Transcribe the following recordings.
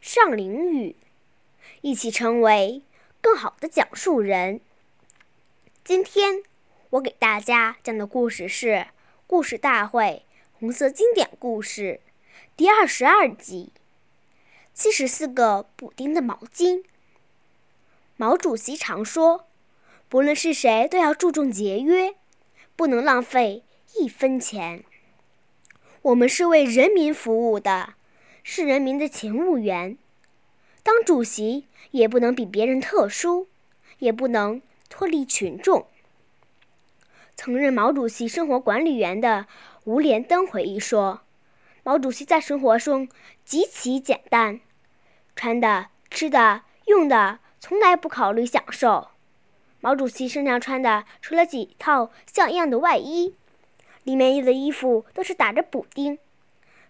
上林语，一起成为更好的讲述人。今天我给大家讲的故事是《故事大会红色经典故事》第二十二集：七十四个补丁的毛巾。毛主席常说，不论是谁，都要注重节约，不能浪费一分钱。我们是为人民服务的，是人民的勤务员。当主席也不能比别人特殊，也不能脱离群众。曾任毛主席生活管理员的吴连登回忆说：“毛主席在生活中极其简单，穿的、吃的、用的，从来不考虑享受。毛主席身上穿的，除了几套像样的外衣。”里面的衣服都是打着补丁，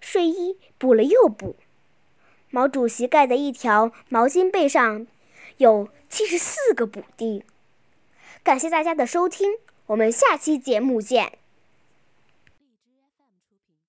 睡衣补了又补。毛主席盖的一条毛巾被上有七十四个补丁。感谢大家的收听，我们下期节目见。